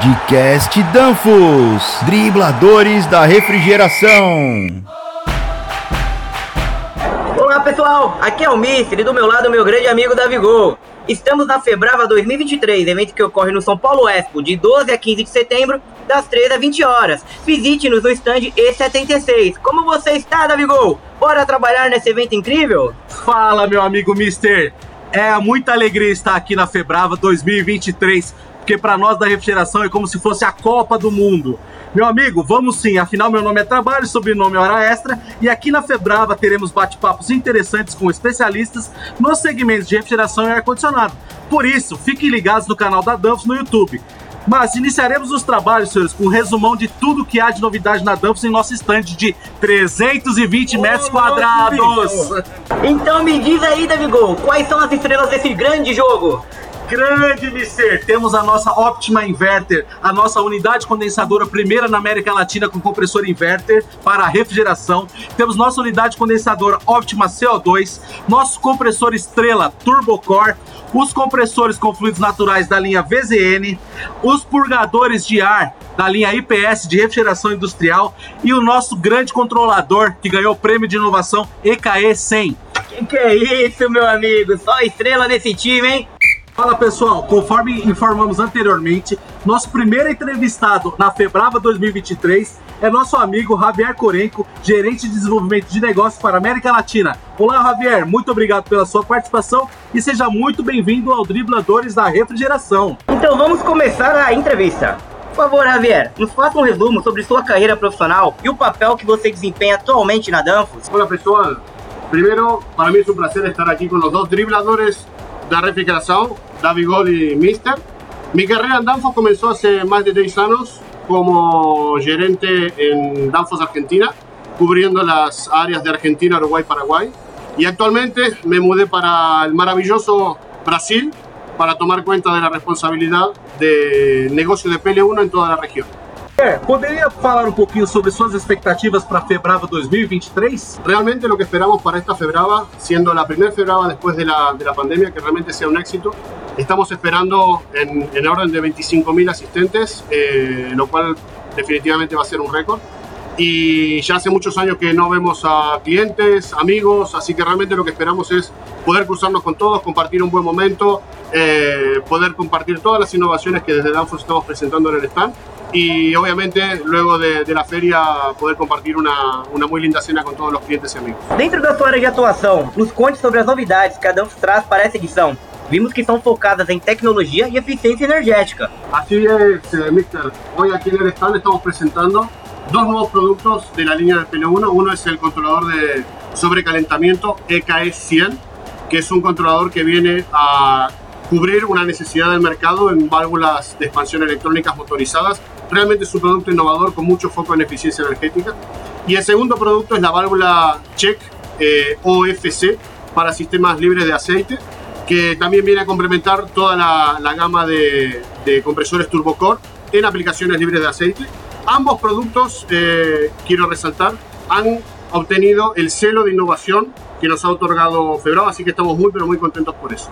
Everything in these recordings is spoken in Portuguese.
Podcast Danfos, dribladores da refrigeração. Olá pessoal, aqui é o Mister e do meu lado meu grande amigo Davi Gol. Estamos na Febrava 2023, evento que ocorre no São Paulo Expo, de 12 a 15 de setembro, das 13 às 20 horas. Visite-nos no stand E76. Como você está, Davi Gol? Bora trabalhar nesse evento incrível? Fala, meu amigo Mister. É muita alegria estar aqui na Febrava 2023, porque para nós da refrigeração é como se fosse a Copa do Mundo. Meu amigo, vamos sim, afinal meu nome é Trabalho, sobrenome é Hora Extra, e aqui na Febrava teremos bate-papos interessantes com especialistas nos segmentos de refrigeração e ar-condicionado. Por isso, fiquem ligados no canal da Danfos no YouTube. Mas iniciaremos os trabalhos, senhores, com um resumão de tudo que há de novidade na Danfos em nosso estande de 320 metros quadrados. Então me diz aí, Davi Gol, quais são as estrelas desse grande jogo? Grande Mister, temos a nossa Optima Inverter, a nossa unidade condensadora primeira na América Latina com compressor inverter para refrigeração. Temos nossa unidade condensadora Optima CO2, nosso compressor Estrela Turbocore, os compressores com fluidos naturais da linha VZN, os purgadores de ar da linha IPS de refrigeração industrial e o nosso grande controlador que ganhou o prêmio de inovação EKE 100. Que que é isso, meu amigo? Só estrela nesse time, hein? Fala pessoal, conforme informamos anteriormente, nosso primeiro entrevistado na Febrava 2023 é nosso amigo Javier Corenco, gerente de desenvolvimento de negócios para a América Latina. Olá Javier, muito obrigado pela sua participação e seja muito bem-vindo ao Dribladores da Refrigeração. Então vamos começar a entrevista. Por favor, Javier, nos faça um resumo sobre sua carreira profissional e o papel que você desempenha atualmente na Danfoss. Hola pessoal, primero para mí es un placer estar aquí con los dos dribladores de refrigeración, David God y Mister. Mi carrera en Danfoss comenzó hace más de 10 años como gerente en Danfoss Argentina, cubriendo las áreas de Argentina, Uruguay, Paraguay. Y actualmente me mudé para el maravilloso Brasil para tomar cuenta de la responsabilidad de negocio de PL1 en toda la región. É, poderia falar um pouquinho sobre suas expectativas para a Febrava 2023? Realmente lo que esperamos para esta Febrava, siendo la primera Febrava después de la, de la pandemia, que realmente sea un éxito, estamos esperando en, en orden de 25.000 asistentes, eh, lo cual definitivamente va a ser un récord. Y ya hace muchos años que no vemos a clientes, amigos, así que realmente lo que esperamos es poder cruzarnos con todos, compartir un buen momento, eh, poder compartir todas las innovaciones que desde Danfoss estamos presentando en el stand y obviamente luego de, de la feria poder compartir una, una, muy linda cena con todos los clientes y amigos. Dentro da sua área de atuação, nos conte sobre as novidades que a Danfoss traz para essa edição. Vimos que são focadas em tecnologia e eficiência energética. Así es, eh, Mister. Hoy aquí en el stand estamos presentando dos nuevos productos de la línea de PL1. Uno es el controlador de sobrecalentamiento EKS 100, que es un controlador que viene a cubrir una necesidad del mercado en válvulas de expansión electrónicas motorizadas. Realmente es un producto innovador con mucho foco en eficiencia energética. Y el segundo producto es la válvula Check eh, OFC para sistemas libres de aceite, que también viene a complementar toda la, la gama de, de, compresores turbocore en aplicaciones libres de aceite. Ambos productos, eh, quiero resaltar, han obtenido el celo de innovación que nos ha otorgado Febrava, así que estamos muy, pero muy contentos por eso.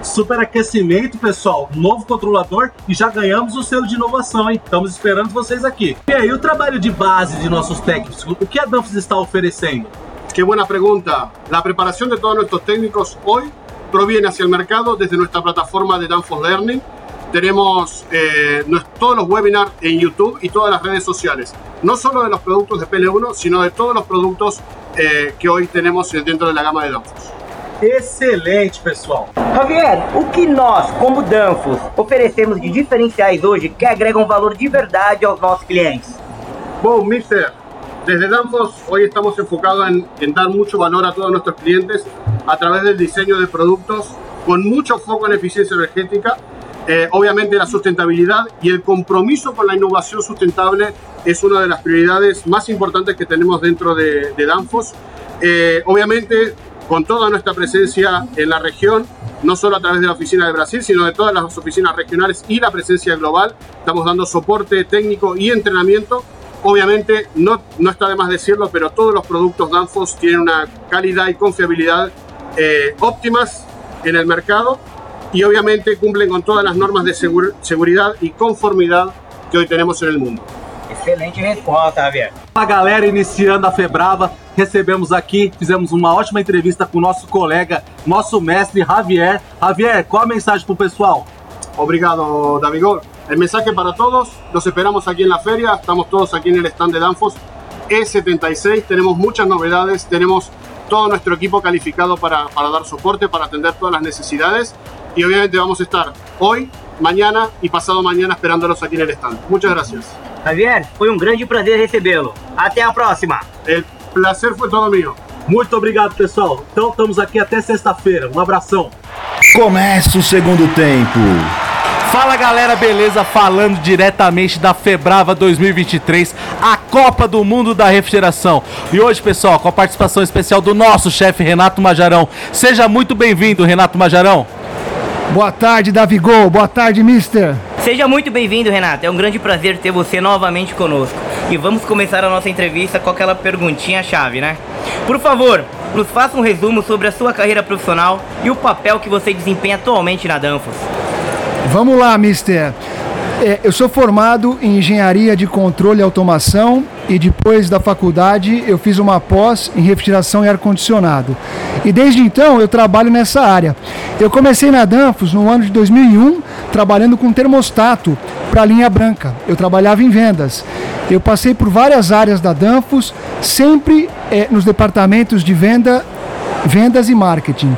Superaquecimento, pessoal, novo controlador e já ganhamos o selo de inovação, hein? Estamos esperando vocês aqui. E aí, o trabalho de base de nossos técnicos, o que a Danfoss está oferecendo? Qué buena pregunta. La preparación de todos nuestros técnicos hoy proviene hacia el mercado desde nuestra plataforma de Danfoss Learning. Tenemos eh, todos los webinars en YouTube y todas las redes sociales. No solo de los productos de PL1, sino de todos los productos eh, que hoy tenemos dentro de la gama de Danfoss. Excelente, pessoal. Javier, o que nós, como Danfoss, oferecemos de diferenciais hoje que agregam valor de verdade aos nossos clientes? Bom, Mister, desde Danfoss hoy estamos enfocados en, en, dar mucho valor a todos nuestros clientes a través del diseño de productos con mucho foco en eficiencia energética. Eh, obviamente la sustentabilidad y el compromiso con la innovación sustentable es una de las prioridades más importantes que tenemos dentro de, de Danfoss. Eh, obviamente con toda nuestra presencia en la región, no solo a través de la oficina de Brasil, sino de todas las oficinas regionales y la presencia global. Estamos dando soporte técnico y entrenamiento. Obviamente, no, no está de más decirlo, pero todos los productos Danfoss tienen una calidad y confiabilidad eh, óptimas en el mercado y obviamente cumplen con todas las normas de seguridad y conformidad que hoy tenemos en el mundo. Excelente resposta, Javier. A galera iniciando a Febrava, recebemos aqui, fizemos uma ótima entrevista com o nosso colega, nosso mestre Javier. Javier, qual a mensagem para o pessoal? Obrigado, Davigor. El mensaje para todos, los esperamos aquí en la feria, estamos todos aquí en el stand de Danfos E76, tenemos muchas novedades, tenemos todo nuestro equipo calificado para, para dar soporte, para atender todas las necesidades y obviamente vamos a estar hoy, mañana y pasado mañana esperándolos aqui no stand. Muchas gracias. Javier, foi um grande prazer recebê-lo. Até a próxima. El placer foi todo meu. Muito obrigado, pessoal. Então estamos aqui até sexta-feira. Um abração. Começa o segundo tempo. Fala galera, beleza? Falando diretamente da Febrava 2023, a Copa do Mundo da Refrigeração. E hoje, pessoal, com a participação especial do nosso chefe Renato Majarão. Seja muito bem-vindo, Renato Majarão. Boa tarde, Davigol. Boa tarde, Mister. Seja muito bem-vindo, Renato. É um grande prazer ter você novamente conosco. E vamos começar a nossa entrevista com aquela perguntinha-chave, né? Por favor, nos faça um resumo sobre a sua carreira profissional e o papel que você desempenha atualmente na Danfoss. Vamos lá, Mister. É, eu sou formado em engenharia de controle e automação e depois da faculdade eu fiz uma pós em refrigeração e ar-condicionado. E desde então eu trabalho nessa área. Eu comecei na Danfos no ano de 2001 trabalhando com termostato para a linha branca. Eu trabalhava em vendas. Eu passei por várias áreas da Danfos, sempre é, nos departamentos de venda, vendas e marketing.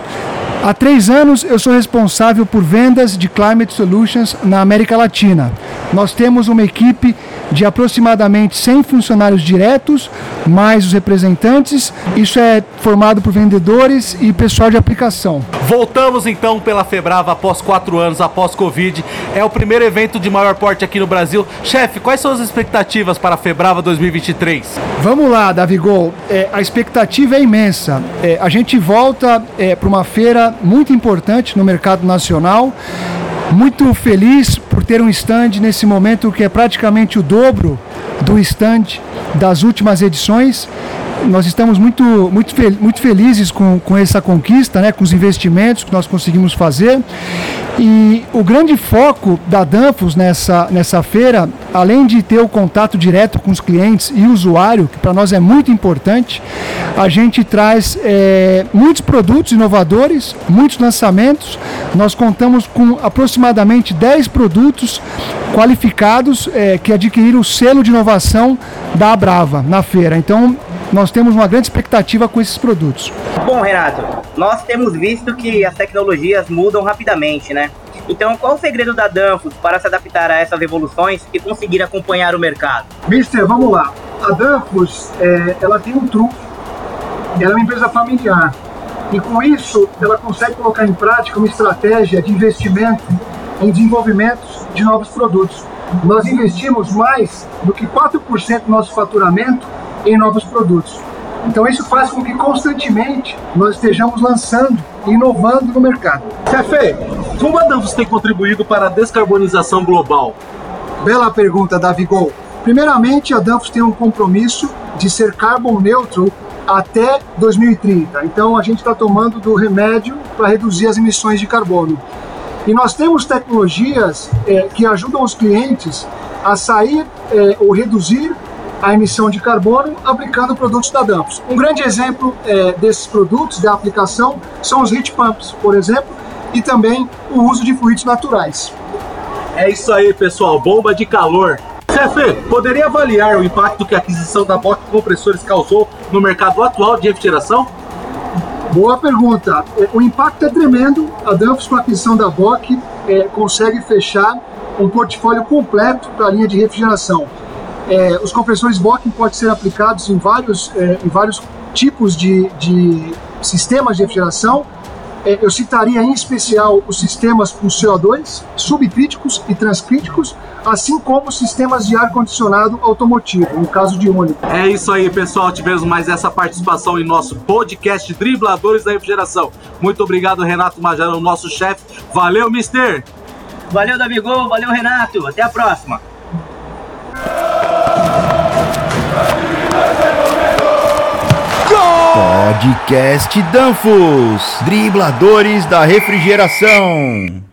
Há três anos eu sou responsável por vendas de Climate Solutions na América Latina. Nós temos uma equipe de aproximadamente 100 funcionários diretos, mais os representantes. Isso é formado por vendedores e pessoal de aplicação. Voltamos então pela Febrava após quatro anos, após Covid. É o primeiro evento de maior porte aqui no Brasil. Chefe, quais são as expectativas para a Febrava 2023? Vamos lá, Davigol. É, a expectativa é imensa. É, a gente volta é, para uma feira muito importante no mercado nacional muito feliz por ter um stand nesse momento que é praticamente o dobro do stand das últimas edições nós estamos muito, muito, fel muito felizes com, com essa conquista, né, com os investimentos que nós conseguimos fazer. E o grande foco da Danfos nessa, nessa feira, além de ter o contato direto com os clientes e usuário, que para nós é muito importante, a gente traz é, muitos produtos inovadores, muitos lançamentos. Nós contamos com aproximadamente 10 produtos qualificados é, que adquiriram o selo de inovação da Brava na feira. Então, nós temos uma grande expectativa com esses produtos. Bom, Renato, nós temos visto que as tecnologias mudam rapidamente, né? Então, qual o segredo da Danfoss para se adaptar a essas evoluções e conseguir acompanhar o mercado? Mister, vamos lá. A Danfoss, é, ela tem um truque. Ela é uma empresa familiar. E com isso, ela consegue colocar em prática uma estratégia de investimento em desenvolvimento de novos produtos. Nós investimos mais do que 4% do nosso faturamento em novos produtos. Então isso faz com que constantemente nós estejamos lançando e inovando no mercado. Cefe, como a Danfoss tem contribuído para a descarbonização global? Bela pergunta, Davigol. Primeiramente, a Danfoss tem um compromisso de ser carbon neutral até 2030. Então a gente está tomando do remédio para reduzir as emissões de carbono. E nós temos tecnologias é, que ajudam os clientes a sair é, ou reduzir a emissão de carbono aplicando produtos da Danfoss. Um grande exemplo é, desses produtos da aplicação são os heat pumps, por exemplo, e também o uso de fluidos naturais. É isso aí, pessoal, bomba de calor. Chefe, poderia avaliar o impacto que a aquisição da Bock Compressores causou no mercado atual de refrigeração? Boa pergunta. É, o impacto é tremendo. A Danfoss, com a aquisição da Bock, é, consegue fechar um portfólio completo para a linha de refrigeração é, os compressores Bock podem ser aplicados em vários, é, em vários tipos de, de sistemas de refrigeração. É, eu citaria em especial os sistemas com CO2, subcríticos e transcríticos, assim como sistemas de ar-condicionado automotivo, no caso de ônibus. É isso aí, pessoal. Tivemos mais essa participação em nosso podcast Dribladores da Refrigeração. Muito obrigado, Renato Majarão, nosso chefe. Valeu, mister! Valeu, Davigol. Valeu, Renato. Até a próxima. Podcast Danfos, dribladores da refrigeração.